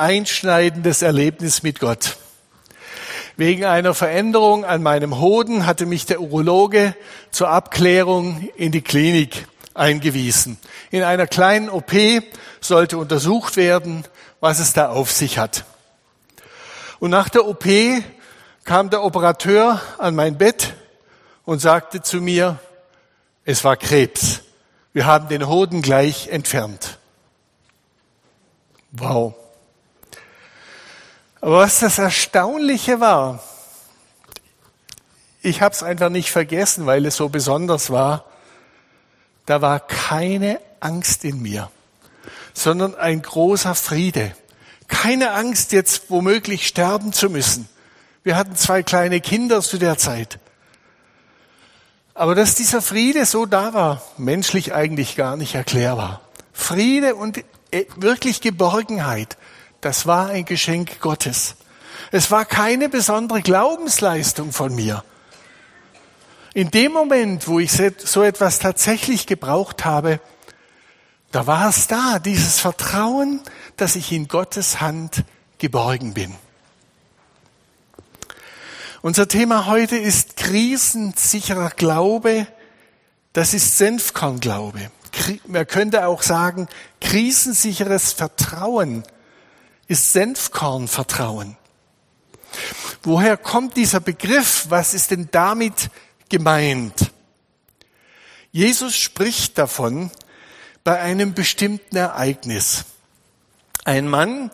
einschneidendes Erlebnis mit Gott. Wegen einer Veränderung an meinem Hoden hatte mich der Urologe zur Abklärung in die Klinik eingewiesen. In einer kleinen OP sollte untersucht werden, was es da auf sich hat. Und nach der OP kam der Operateur an mein Bett und sagte zu mir, es war Krebs. Wir haben den Hoden gleich entfernt. Wow. Aber was das Erstaunliche war, ich habe es einfach nicht vergessen, weil es so besonders war, da war keine Angst in mir, sondern ein großer Friede. Keine Angst, jetzt womöglich sterben zu müssen. Wir hatten zwei kleine Kinder zu der Zeit. Aber dass dieser Friede so da war, menschlich eigentlich gar nicht erklärbar. Friede und äh, wirklich Geborgenheit, das war ein Geschenk Gottes. Es war keine besondere Glaubensleistung von mir. In dem Moment, wo ich so etwas tatsächlich gebraucht habe, da war es da, dieses Vertrauen, dass ich in Gottes Hand geborgen bin. Unser Thema heute ist krisensicherer Glaube. Das ist Senfkornglaube. Man könnte auch sagen, krisensicheres Vertrauen ist Senfkornvertrauen. Woher kommt dieser Begriff? Was ist denn damit gemeint? Jesus spricht davon bei einem bestimmten Ereignis. Ein Mann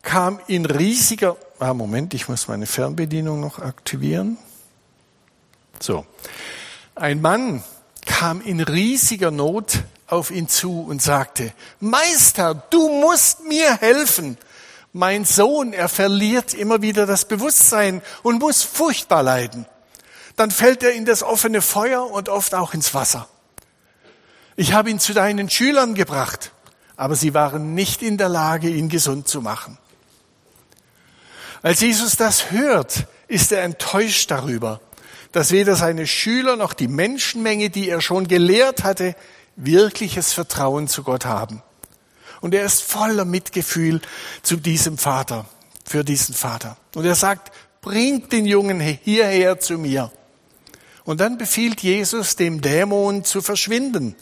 kam in riesiger, ah Moment, ich muss meine Fernbedienung noch aktivieren. So. Ein Mann kam in riesiger Not auf ihn zu und sagte, Meister, du musst mir helfen. Mein Sohn, er verliert immer wieder das Bewusstsein und muss furchtbar leiden. Dann fällt er in das offene Feuer und oft auch ins Wasser. Ich habe ihn zu deinen Schülern gebracht, aber sie waren nicht in der Lage, ihn gesund zu machen. Als Jesus das hört, ist er enttäuscht darüber, dass weder seine Schüler noch die Menschenmenge, die er schon gelehrt hatte, wirkliches Vertrauen zu Gott haben. Und er ist voller Mitgefühl zu diesem Vater, für diesen Vater. Und er sagt, bringt den Jungen hierher zu mir. Und dann befiehlt Jesus dem Dämon zu verschwinden.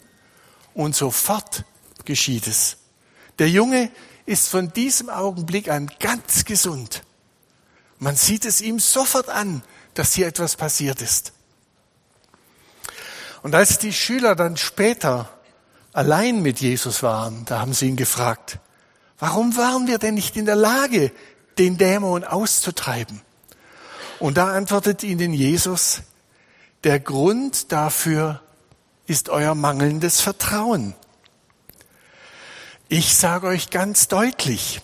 Und sofort geschieht es. Der Junge ist von diesem Augenblick an ganz gesund. Man sieht es ihm sofort an, dass hier etwas passiert ist. Und als die Schüler dann später allein mit Jesus waren, da haben sie ihn gefragt, warum waren wir denn nicht in der Lage, den Dämon auszutreiben? Und da antwortet ihnen Jesus, der Grund dafür ist euer mangelndes Vertrauen. Ich sage euch ganz deutlich,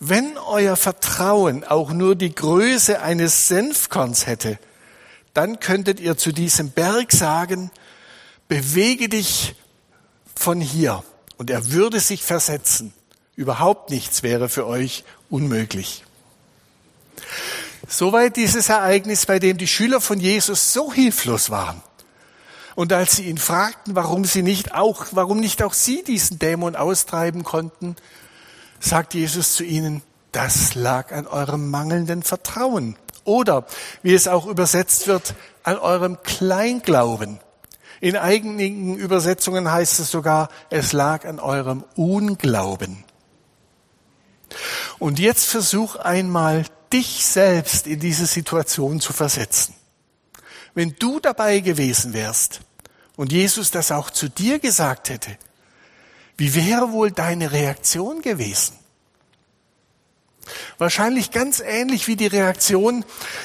wenn euer Vertrauen auch nur die Größe eines Senfkorns hätte, dann könntet ihr zu diesem Berg sagen, bewege dich von hier und er würde sich versetzen. Überhaupt nichts wäre für euch unmöglich. Soweit dieses Ereignis, bei dem die Schüler von Jesus so hilflos waren. Und als sie ihn fragten, warum sie nicht auch, warum nicht auch sie diesen Dämon austreiben konnten, sagt Jesus zu ihnen, das lag an eurem mangelnden Vertrauen. Oder, wie es auch übersetzt wird, an eurem Kleinglauben. In einigen Übersetzungen heißt es sogar, es lag an eurem Unglauben. Und jetzt versuch einmal, dich selbst in diese Situation zu versetzen. Wenn du dabei gewesen wärst und Jesus das auch zu dir gesagt hätte, wie wäre wohl deine Reaktion gewesen? Wahrscheinlich ganz ähnlich wie die Reaktion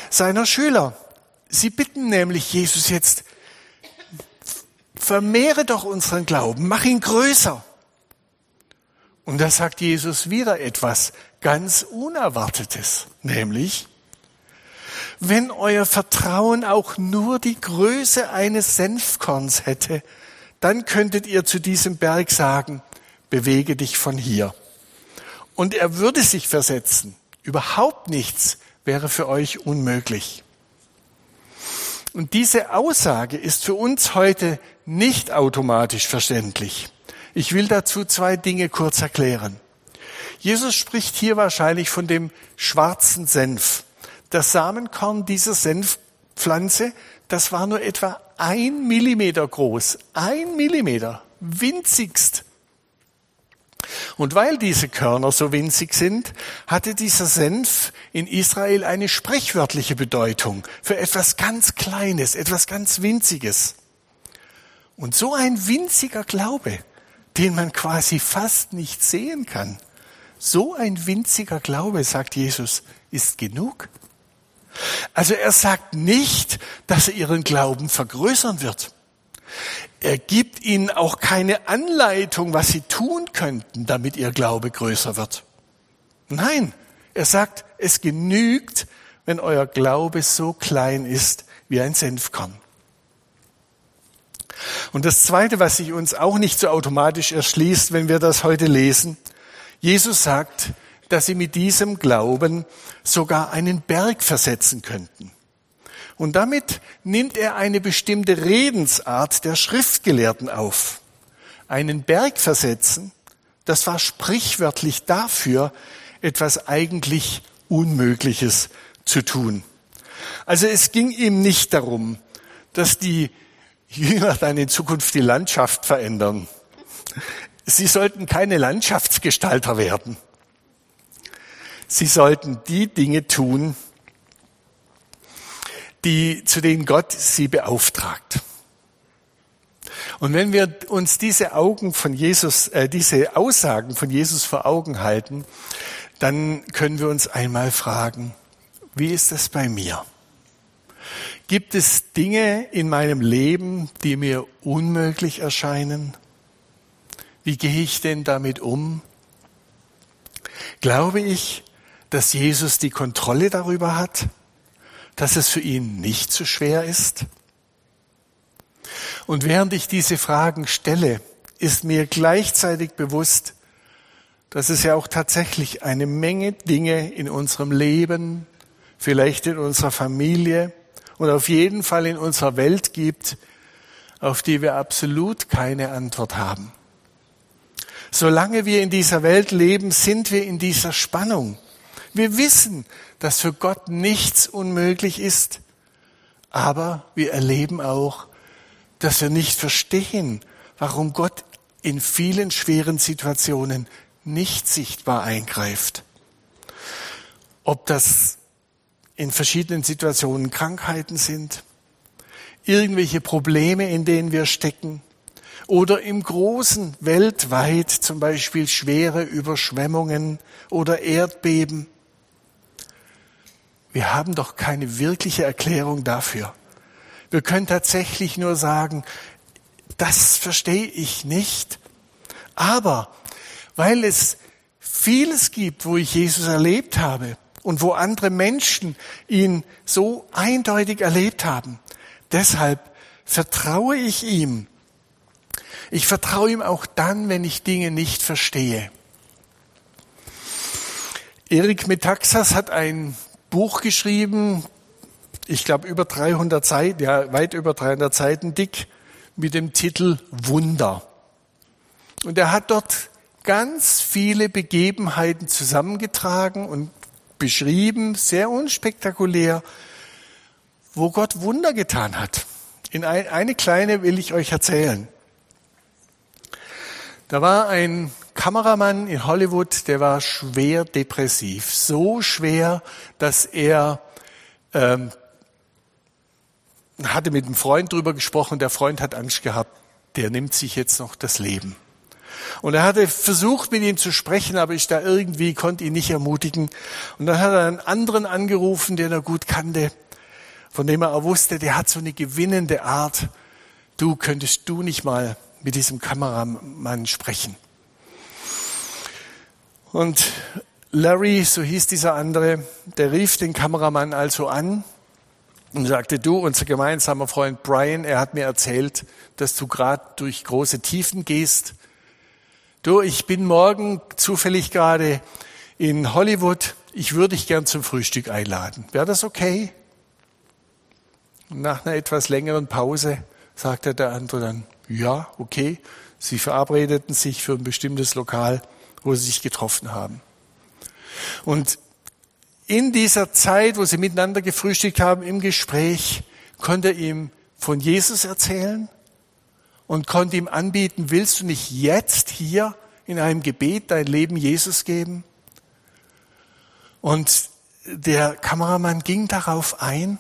seiner Schüler. Sie bitten nämlich Jesus jetzt, vermehre doch unseren Glauben, mach ihn größer. Und da sagt Jesus wieder etwas ganz Unerwartetes, nämlich, wenn euer Vertrauen auch nur die Größe eines Senfkorns hätte, dann könntet ihr zu diesem Berg sagen, bewege dich von hier. Und er würde sich versetzen. Überhaupt nichts wäre für euch unmöglich. Und diese Aussage ist für uns heute nicht automatisch verständlich. Ich will dazu zwei Dinge kurz erklären. Jesus spricht hier wahrscheinlich von dem schwarzen Senf. Das Samenkorn dieser Senfpflanze, das war nur etwa ein Millimeter groß. Ein Millimeter. Winzigst. Und weil diese Körner so winzig sind, hatte dieser Senf in Israel eine sprichwörtliche Bedeutung für etwas ganz Kleines, etwas ganz Winziges. Und so ein winziger Glaube, den man quasi fast nicht sehen kann, so ein winziger Glaube, sagt Jesus, ist genug. Also er sagt nicht, dass er ihren Glauben vergrößern wird. Er gibt ihnen auch keine Anleitung, was sie tun könnten, damit ihr Glaube größer wird. Nein, er sagt, es genügt, wenn euer Glaube so klein ist wie ein Senfkorn. Und das Zweite, was sich uns auch nicht so automatisch erschließt, wenn wir das heute lesen, Jesus sagt, dass sie mit diesem Glauben sogar einen Berg versetzen könnten. Und damit nimmt er eine bestimmte Redensart der Schriftgelehrten auf. Einen Berg versetzen, das war sprichwörtlich dafür, etwas eigentlich Unmögliches zu tun. Also es ging ihm nicht darum, dass die Jünger dann in Zukunft die Landschaft verändern. Sie sollten keine Landschaftsgestalter werden. Sie sollten die Dinge tun, die, zu denen Gott sie beauftragt. Und wenn wir uns diese Augen von Jesus, äh, diese Aussagen von Jesus vor Augen halten, dann können wir uns einmal fragen, wie ist das bei mir? Gibt es Dinge in meinem Leben, die mir unmöglich erscheinen? Wie gehe ich denn damit um? Glaube ich, dass Jesus die Kontrolle darüber hat? Dass es für ihn nicht so schwer ist? Und während ich diese Fragen stelle, ist mir gleichzeitig bewusst, dass es ja auch tatsächlich eine Menge Dinge in unserem Leben, vielleicht in unserer Familie und auf jeden Fall in unserer Welt gibt, auf die wir absolut keine Antwort haben. Solange wir in dieser Welt leben, sind wir in dieser Spannung. Wir wissen, dass für Gott nichts unmöglich ist, aber wir erleben auch, dass wir nicht verstehen, warum Gott in vielen schweren Situationen nicht sichtbar eingreift. Ob das in verschiedenen Situationen Krankheiten sind, irgendwelche Probleme, in denen wir stecken, oder im Großen weltweit zum Beispiel schwere Überschwemmungen oder Erdbeben. Wir haben doch keine wirkliche Erklärung dafür. Wir können tatsächlich nur sagen, das verstehe ich nicht. Aber weil es vieles gibt, wo ich Jesus erlebt habe und wo andere Menschen ihn so eindeutig erlebt haben, deshalb vertraue ich ihm. Ich vertraue ihm auch dann, wenn ich Dinge nicht verstehe. Erik Metaxas hat ein Buch geschrieben, ich glaube über 300 Seiten, ja weit über 300 Seiten dick, mit dem Titel Wunder. Und er hat dort ganz viele Begebenheiten zusammengetragen und beschrieben, sehr unspektakulär, wo Gott Wunder getan hat. In ein, eine kleine will ich euch erzählen. Da war ein Kameramann in Hollywood, der war schwer depressiv. So schwer, dass er ähm, hatte mit einem Freund drüber gesprochen. Der Freund hat Angst gehabt, der nimmt sich jetzt noch das Leben. Und er hatte versucht, mit ihm zu sprechen, aber ich da irgendwie konnte ihn nicht ermutigen. Und dann hat er einen anderen angerufen, den er gut kannte, von dem er auch wusste, der hat so eine gewinnende Art. Du könntest du nicht mal mit diesem Kameramann sprechen. Und Larry, so hieß dieser andere, der rief den Kameramann also an und sagte, du, unser gemeinsamer Freund Brian, er hat mir erzählt, dass du gerade durch große Tiefen gehst. Du, ich bin morgen zufällig gerade in Hollywood. Ich würde dich gern zum Frühstück einladen. Wäre das okay? Nach einer etwas längeren Pause sagte der andere dann, ja, okay. Sie verabredeten sich für ein bestimmtes Lokal, wo sie sich getroffen haben. Und in dieser Zeit, wo sie miteinander gefrühstückt haben, im Gespräch, konnte er ihm von Jesus erzählen und konnte ihm anbieten, willst du nicht jetzt hier in einem Gebet dein Leben Jesus geben? Und der Kameramann ging darauf ein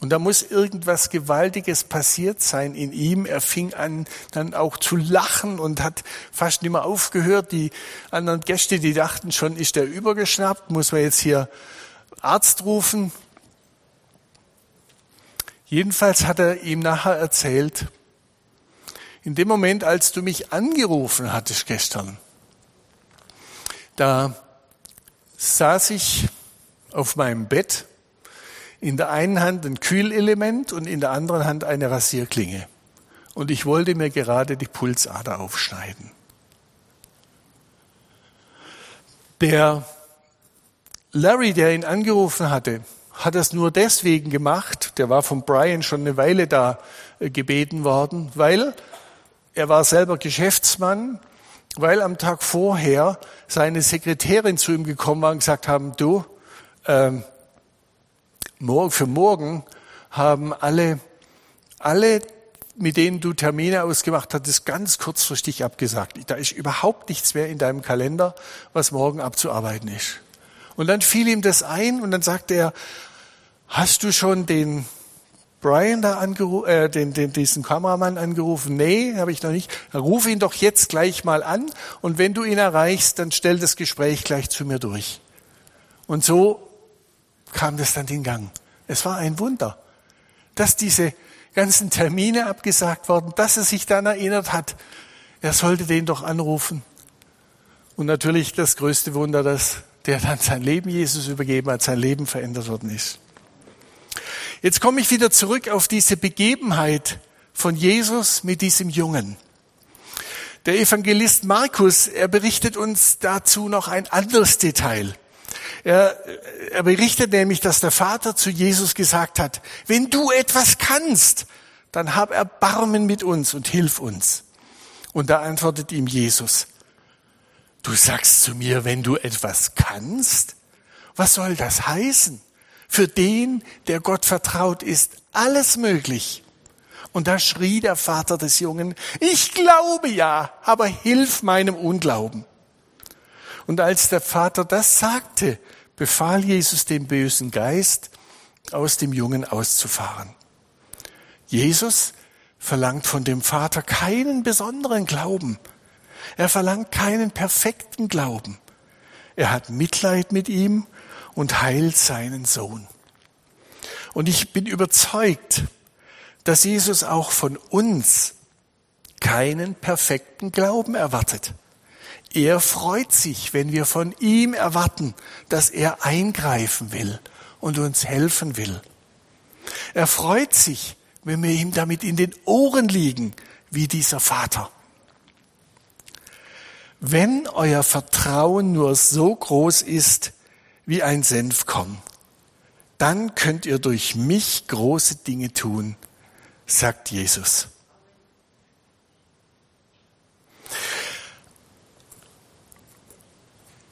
und da muss irgendwas Gewaltiges passiert sein in ihm. Er fing an, dann auch zu lachen und hat fast nicht mehr aufgehört. Die anderen Gäste, die dachten schon, ist der übergeschnappt? Muss man jetzt hier Arzt rufen? Jedenfalls hat er ihm nachher erzählt, in dem Moment, als du mich angerufen hattest gestern, da saß ich auf meinem Bett in der einen Hand ein Kühlelement und in der anderen Hand eine Rasierklinge. Und ich wollte mir gerade die Pulsader aufschneiden. Der Larry, der ihn angerufen hatte, hat das nur deswegen gemacht, der war von Brian schon eine Weile da äh, gebeten worden, weil er war selber Geschäftsmann, weil am Tag vorher seine Sekretärin zu ihm gekommen war und gesagt haben, du, ähm, für morgen haben alle, alle, mit denen du Termine ausgemacht hattest, ganz kurzfristig abgesagt. Da ist überhaupt nichts mehr in deinem Kalender, was morgen abzuarbeiten ist. Und dann fiel ihm das ein und dann sagte er, hast du schon den Brian da angerufen, äh, den, den, diesen Kameramann angerufen? Nee, habe ich noch nicht. Ruf ihn doch jetzt gleich mal an und wenn du ihn erreichst, dann stell das Gespräch gleich zu mir durch. Und so kam das dann in Gang. Es war ein Wunder, dass diese ganzen Termine abgesagt wurden, dass er sich dann erinnert hat, er sollte den doch anrufen. Und natürlich das größte Wunder, dass der dann sein Leben Jesus übergeben hat, sein Leben verändert worden ist. Jetzt komme ich wieder zurück auf diese Begebenheit von Jesus mit diesem Jungen. Der Evangelist Markus, er berichtet uns dazu noch ein anderes Detail. Er, er berichtet nämlich, dass der Vater zu Jesus gesagt hat, wenn du etwas kannst, dann hab Erbarmen mit uns und hilf uns. Und da antwortet ihm Jesus, du sagst zu mir, wenn du etwas kannst? Was soll das heißen? Für den, der Gott vertraut, ist alles möglich. Und da schrie der Vater des Jungen, ich glaube ja, aber hilf meinem Unglauben. Und als der Vater das sagte, befahl Jesus dem bösen Geist, aus dem Jungen auszufahren. Jesus verlangt von dem Vater keinen besonderen Glauben. Er verlangt keinen perfekten Glauben. Er hat Mitleid mit ihm und heilt seinen Sohn. Und ich bin überzeugt, dass Jesus auch von uns keinen perfekten Glauben erwartet. Er freut sich, wenn wir von ihm erwarten, dass er eingreifen will und uns helfen will. Er freut sich, wenn wir ihm damit in den Ohren liegen, wie dieser Vater. Wenn euer Vertrauen nur so groß ist, wie ein Senfkorn. Dann könnt ihr durch mich große Dinge tun, sagt Jesus.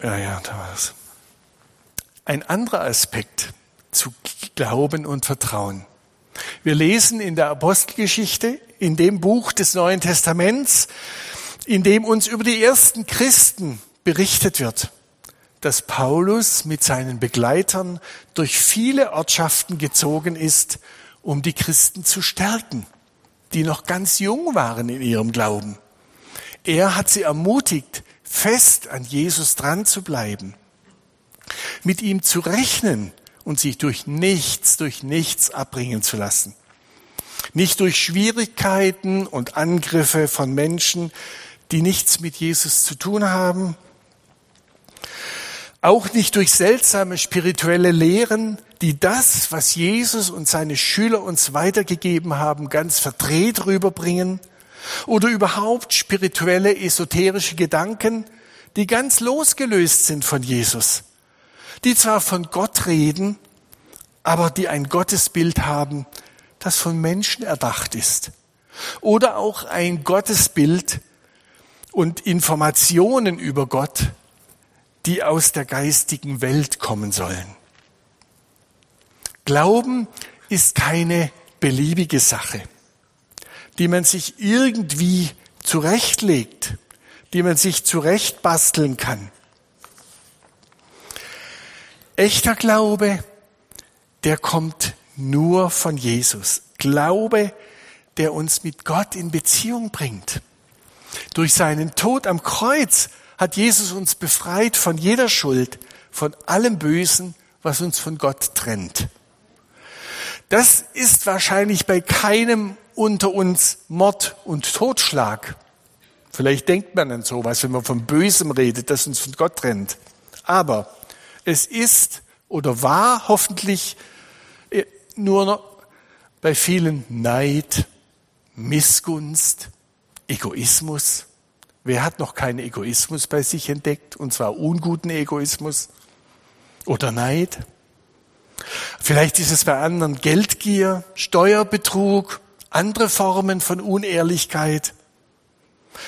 Ja, ja, da war es. Ein anderer Aspekt zu Glauben und Vertrauen. Wir lesen in der Apostelgeschichte, in dem Buch des Neuen Testaments, in dem uns über die ersten Christen berichtet wird dass Paulus mit seinen Begleitern durch viele Ortschaften gezogen ist, um die Christen zu stärken, die noch ganz jung waren in ihrem Glauben. Er hat sie ermutigt, fest an Jesus dran zu bleiben, mit ihm zu rechnen und sich durch nichts, durch nichts abbringen zu lassen. Nicht durch Schwierigkeiten und Angriffe von Menschen, die nichts mit Jesus zu tun haben, auch nicht durch seltsame spirituelle Lehren, die das, was Jesus und seine Schüler uns weitergegeben haben, ganz verdreht rüberbringen, oder überhaupt spirituelle, esoterische Gedanken, die ganz losgelöst sind von Jesus, die zwar von Gott reden, aber die ein Gottesbild haben, das von Menschen erdacht ist. Oder auch ein Gottesbild und Informationen über Gott, die aus der geistigen Welt kommen sollen. Glauben ist keine beliebige Sache, die man sich irgendwie zurechtlegt, die man sich zurechtbasteln kann. Echter Glaube, der kommt nur von Jesus. Glaube, der uns mit Gott in Beziehung bringt. Durch seinen Tod am Kreuz hat Jesus uns befreit von jeder Schuld, von allem Bösen, was uns von Gott trennt. Das ist wahrscheinlich bei keinem unter uns Mord und Totschlag. Vielleicht denkt man an sowas, wenn man von Bösem redet, das uns von Gott trennt. Aber es ist oder war hoffentlich äh, nur bei vielen Neid, Missgunst, Egoismus. Wer hat noch keinen Egoismus bei sich entdeckt, und zwar unguten Egoismus oder Neid? Vielleicht ist es bei anderen Geldgier, Steuerbetrug, andere Formen von Unehrlichkeit.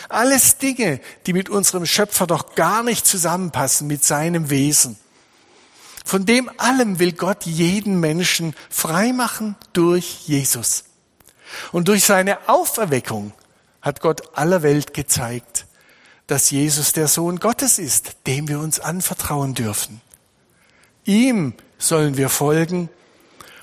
Alles Dinge, die mit unserem Schöpfer doch gar nicht zusammenpassen, mit seinem Wesen. Von dem allem will Gott jeden Menschen freimachen durch Jesus. Und durch seine Auferweckung hat Gott aller Welt gezeigt, dass Jesus der Sohn Gottes ist, dem wir uns anvertrauen dürfen. Ihm sollen wir folgen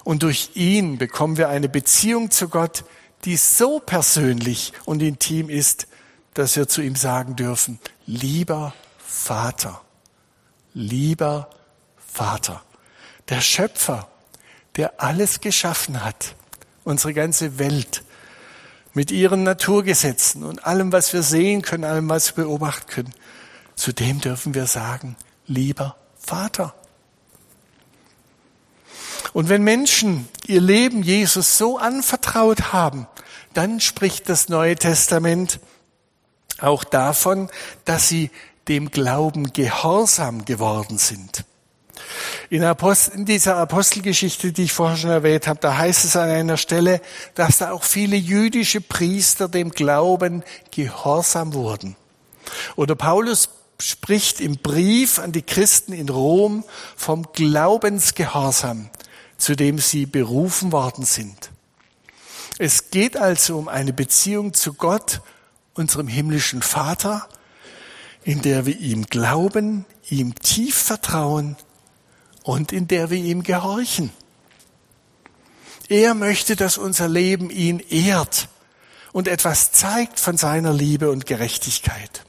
und durch ihn bekommen wir eine Beziehung zu Gott, die so persönlich und intim ist, dass wir zu ihm sagen dürfen, lieber Vater, lieber Vater, der Schöpfer, der alles geschaffen hat, unsere ganze Welt mit ihren Naturgesetzen und allem, was wir sehen können, allem, was wir beobachten können, zu dem dürfen wir sagen, lieber Vater. Und wenn Menschen ihr Leben Jesus so anvertraut haben, dann spricht das Neue Testament auch davon, dass sie dem Glauben gehorsam geworden sind. In, Apostel, in, dieser Apostelgeschichte, die ich vorher schon erwähnt habe, da heißt es an einer Stelle, dass da auch viele jüdische Priester dem Glauben gehorsam wurden. Oder Paulus spricht im Brief an die Christen in Rom vom Glaubensgehorsam, zu dem sie berufen worden sind. Es geht also um eine Beziehung zu Gott, unserem himmlischen Vater, in der wir ihm glauben, ihm tief vertrauen und in der wir ihm gehorchen. Er möchte, dass unser Leben ihn ehrt und etwas zeigt von seiner Liebe und Gerechtigkeit.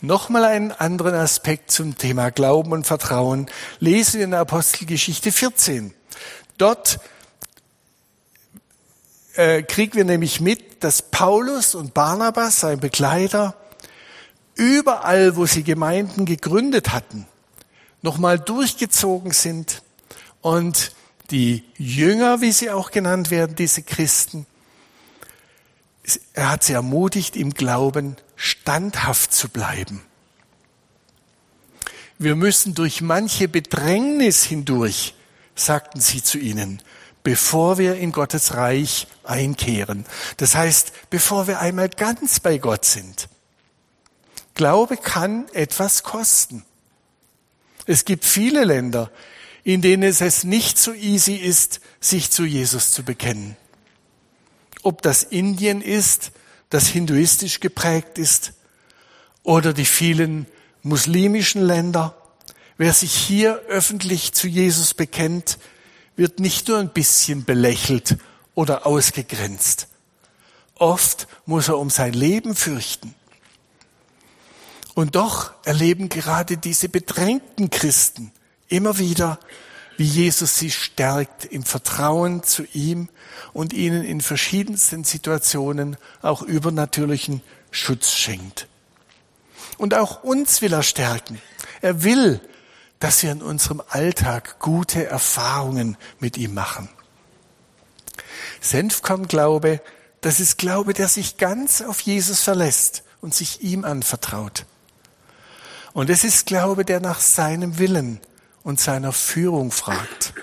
Nochmal einen anderen Aspekt zum Thema Glauben und Vertrauen lesen wir in der Apostelgeschichte 14. Dort äh, kriegen wir nämlich mit, dass Paulus und Barnabas, sein Begleiter, überall, wo sie Gemeinden gegründet hatten, nochmal durchgezogen sind und die Jünger, wie sie auch genannt werden, diese Christen, er hat sie ermutigt, im Glauben standhaft zu bleiben. Wir müssen durch manche Bedrängnis hindurch, sagten sie zu ihnen, bevor wir in Gottes Reich einkehren. Das heißt, bevor wir einmal ganz bei Gott sind. Glaube kann etwas kosten. Es gibt viele Länder, in denen es nicht so easy ist, sich zu Jesus zu bekennen. Ob das Indien ist, das hinduistisch geprägt ist, oder die vielen muslimischen Länder. Wer sich hier öffentlich zu Jesus bekennt, wird nicht nur ein bisschen belächelt oder ausgegrenzt. Oft muss er um sein Leben fürchten. Und doch erleben gerade diese bedrängten Christen immer wieder, wie Jesus sie stärkt im Vertrauen zu ihm und ihnen in verschiedensten Situationen auch übernatürlichen Schutz schenkt. Und auch uns will er stärken. Er will, dass wir in unserem Alltag gute Erfahrungen mit ihm machen. Senfkorn-Glaube, das ist Glaube, der sich ganz auf Jesus verlässt und sich ihm anvertraut. Und es ist Glaube, der nach seinem Willen und seiner Führung fragt.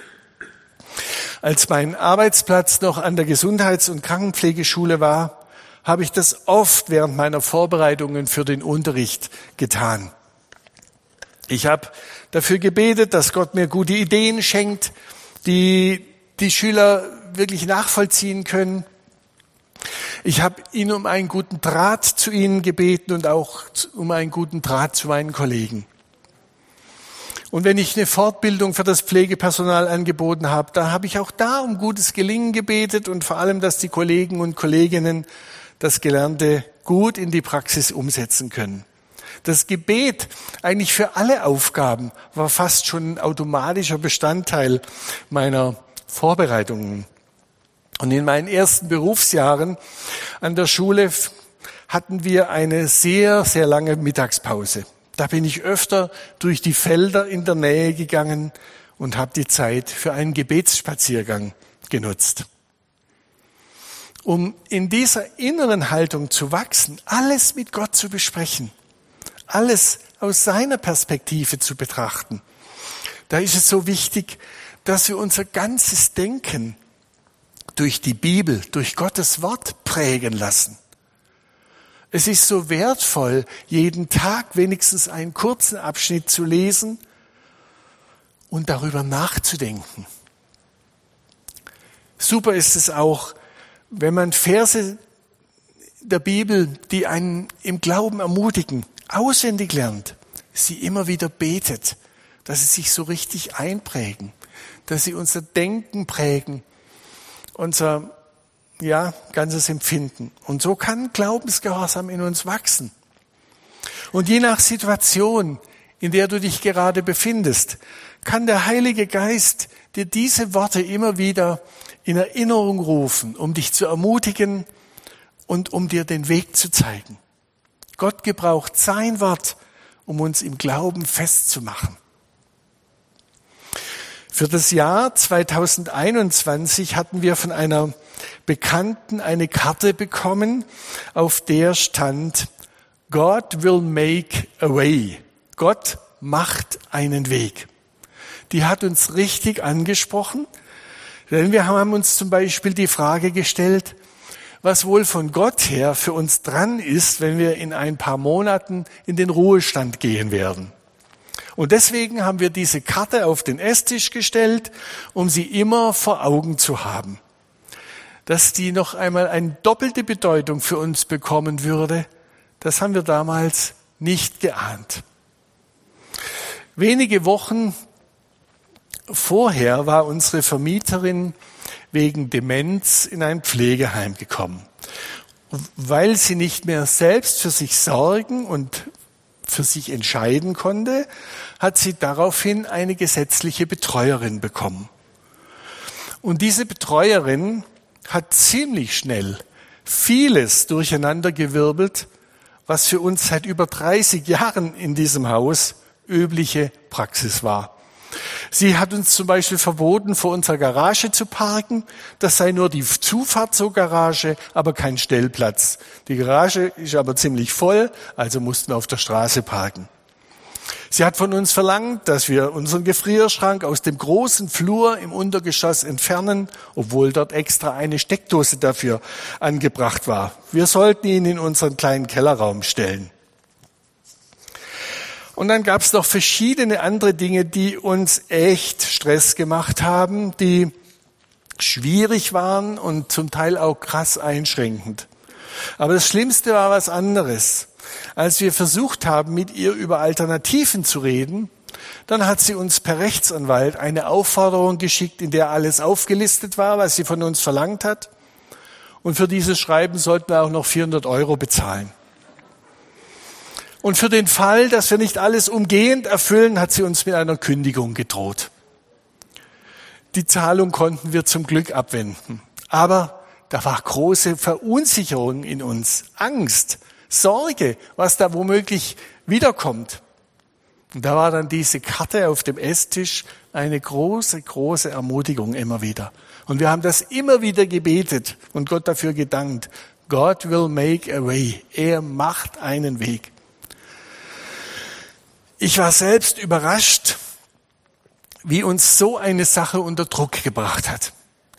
Als mein Arbeitsplatz noch an der Gesundheits- und Krankenpflegeschule war, habe ich das oft während meiner Vorbereitungen für den Unterricht getan. Ich habe dafür gebetet, dass Gott mir gute Ideen schenkt, die die Schüler wirklich nachvollziehen können. Ich habe ihn um einen guten Draht zu ihnen gebeten und auch um einen guten Draht zu meinen Kollegen. Und wenn ich eine Fortbildung für das Pflegepersonal angeboten habe, dann habe ich auch da um gutes Gelingen gebetet und vor allem, dass die Kollegen und Kolleginnen das Gelernte gut in die Praxis umsetzen können. Das Gebet eigentlich für alle Aufgaben war fast schon ein automatischer Bestandteil meiner Vorbereitungen. Und in meinen ersten Berufsjahren an der Schule hatten wir eine sehr, sehr lange Mittagspause. Da bin ich öfter durch die Felder in der Nähe gegangen und habe die Zeit für einen Gebetsspaziergang genutzt. Um in dieser inneren Haltung zu wachsen, alles mit Gott zu besprechen, alles aus seiner Perspektive zu betrachten, da ist es so wichtig, dass wir unser ganzes Denken durch die Bibel, durch Gottes Wort prägen lassen. Es ist so wertvoll, jeden Tag wenigstens einen kurzen Abschnitt zu lesen und darüber nachzudenken. Super ist es auch, wenn man Verse der Bibel, die einen im Glauben ermutigen, auswendig lernt, sie immer wieder betet, dass sie sich so richtig einprägen, dass sie unser Denken prägen, unser ja, ganzes Empfinden. Und so kann Glaubensgehorsam in uns wachsen. Und je nach Situation, in der du dich gerade befindest, kann der Heilige Geist dir diese Worte immer wieder in Erinnerung rufen, um dich zu ermutigen und um dir den Weg zu zeigen. Gott gebraucht sein Wort, um uns im Glauben festzumachen. Für das Jahr 2021 hatten wir von einer Bekannten eine Karte bekommen, auf der stand, God will make a way. Gott macht einen Weg. Die hat uns richtig angesprochen, denn wir haben uns zum Beispiel die Frage gestellt, was wohl von Gott her für uns dran ist, wenn wir in ein paar Monaten in den Ruhestand gehen werden. Und deswegen haben wir diese Karte auf den Esstisch gestellt, um sie immer vor Augen zu haben. Dass die noch einmal eine doppelte Bedeutung für uns bekommen würde, das haben wir damals nicht geahnt. Wenige Wochen vorher war unsere Vermieterin wegen Demenz in ein Pflegeheim gekommen. Weil sie nicht mehr selbst für sich sorgen und für sich entscheiden konnte, hat sie daraufhin eine gesetzliche Betreuerin bekommen. Und diese Betreuerin hat ziemlich schnell vieles durcheinandergewirbelt, was für uns seit über 30 Jahren in diesem Haus übliche Praxis war. Sie hat uns zum Beispiel verboten, vor unserer Garage zu parken. Das sei nur die Zufahrt zur Garage, aber kein Stellplatz. Die Garage ist aber ziemlich voll, also mussten wir auf der Straße parken. Sie hat von uns verlangt, dass wir unseren Gefrierschrank aus dem großen Flur im Untergeschoss entfernen, obwohl dort extra eine Steckdose dafür angebracht war. Wir sollten ihn in unseren kleinen Kellerraum stellen. Und dann gab es noch verschiedene andere Dinge, die uns echt Stress gemacht haben, die schwierig waren und zum Teil auch krass einschränkend. Aber das Schlimmste war was anderes. Als wir versucht haben, mit ihr über Alternativen zu reden, dann hat sie uns per Rechtsanwalt eine Aufforderung geschickt, in der alles aufgelistet war, was sie von uns verlangt hat. Und für dieses Schreiben sollten wir auch noch 400 Euro bezahlen. Und für den Fall, dass wir nicht alles umgehend erfüllen, hat sie uns mit einer Kündigung gedroht. Die Zahlung konnten wir zum Glück abwenden. Aber da war große Verunsicherung in uns, Angst, Sorge, was da womöglich wiederkommt. Und da war dann diese Karte auf dem Esstisch eine große, große Ermutigung immer wieder. Und wir haben das immer wieder gebetet und Gott dafür gedankt. God will make a way. Er macht einen Weg. Ich war selbst überrascht, wie uns so eine Sache unter Druck gebracht hat.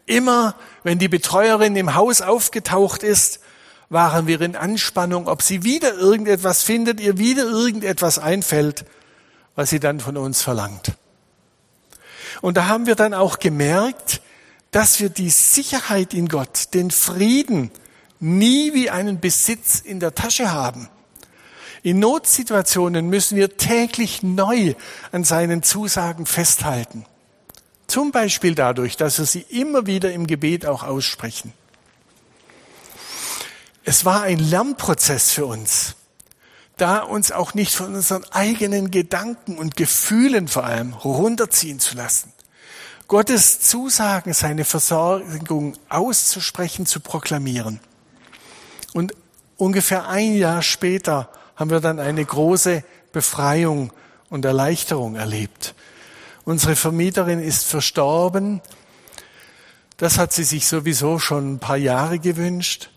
Immer, wenn die Betreuerin im Haus aufgetaucht ist, waren wir in Anspannung, ob sie wieder irgendetwas findet, ihr wieder irgendetwas einfällt, was sie dann von uns verlangt. Und da haben wir dann auch gemerkt, dass wir die Sicherheit in Gott, den Frieden nie wie einen Besitz in der Tasche haben. In Notsituationen müssen wir täglich neu an seinen Zusagen festhalten. Zum Beispiel dadurch, dass wir sie immer wieder im Gebet auch aussprechen. Es war ein Lernprozess für uns, da uns auch nicht von unseren eigenen Gedanken und Gefühlen vor allem runterziehen zu lassen. Gottes Zusagen, seine Versorgung auszusprechen, zu proklamieren. Und ungefähr ein Jahr später haben wir dann eine große Befreiung und Erleichterung erlebt. Unsere Vermieterin ist verstorben. Das hat sie sich sowieso schon ein paar Jahre gewünscht.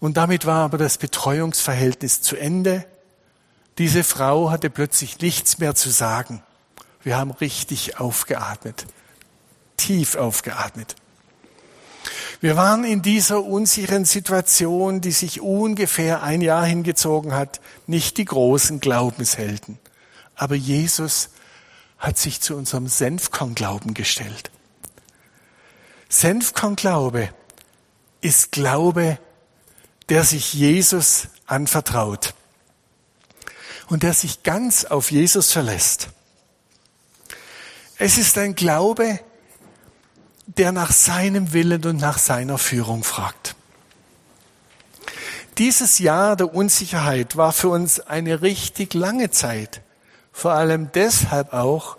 Und damit war aber das Betreuungsverhältnis zu Ende. Diese Frau hatte plötzlich nichts mehr zu sagen. Wir haben richtig aufgeatmet, tief aufgeatmet. Wir waren in dieser unsicheren Situation, die sich ungefähr ein Jahr hingezogen hat, nicht die großen Glaubenshelden. Aber Jesus hat sich zu unserem Senfkornglauben gestellt. Senfkornglaube ist Glaube der sich Jesus anvertraut und der sich ganz auf Jesus verlässt. Es ist ein Glaube, der nach seinem Willen und nach seiner Führung fragt. Dieses Jahr der Unsicherheit war für uns eine richtig lange Zeit. Vor allem deshalb auch,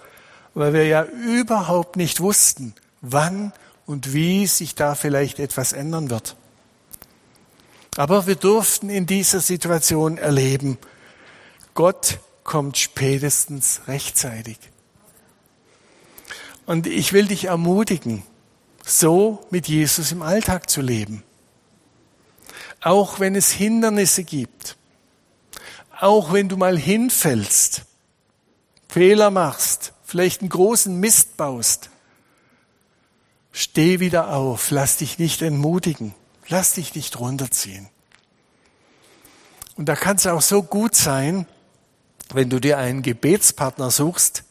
weil wir ja überhaupt nicht wussten, wann und wie sich da vielleicht etwas ändern wird. Aber wir durften in dieser Situation erleben, Gott kommt spätestens rechtzeitig. Und ich will dich ermutigen, so mit Jesus im Alltag zu leben. Auch wenn es Hindernisse gibt. Auch wenn du mal hinfällst, Fehler machst, vielleicht einen großen Mist baust. Steh wieder auf, lass dich nicht entmutigen. Lass dich nicht runterziehen. Und da kann es auch so gut sein, wenn du dir einen Gebetspartner suchst,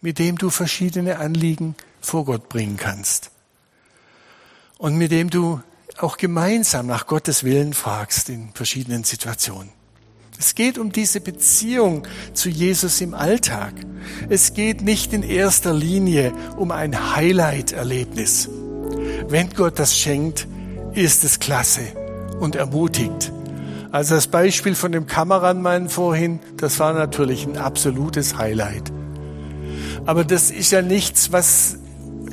mit dem du verschiedene Anliegen vor Gott bringen kannst. Und mit dem du auch gemeinsam nach Gottes Willen fragst in verschiedenen Situationen. Es geht um diese Beziehung zu Jesus im Alltag. Es geht nicht in erster Linie um ein Highlight-Erlebnis. Wenn Gott das schenkt, ist es klasse und ermutigt. Also das Beispiel von dem Kameramann vorhin, das war natürlich ein absolutes Highlight. Aber das ist ja nichts, was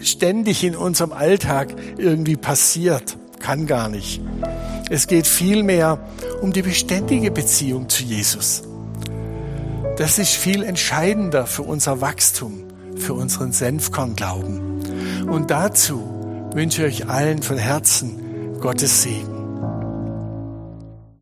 ständig in unserem Alltag irgendwie passiert. Kann gar nicht. Es geht vielmehr um die beständige Beziehung zu Jesus. Das ist viel entscheidender für unser Wachstum, für unseren Senfkornglauben. Und dazu wünsche ich euch allen von Herzen Gottes Segen.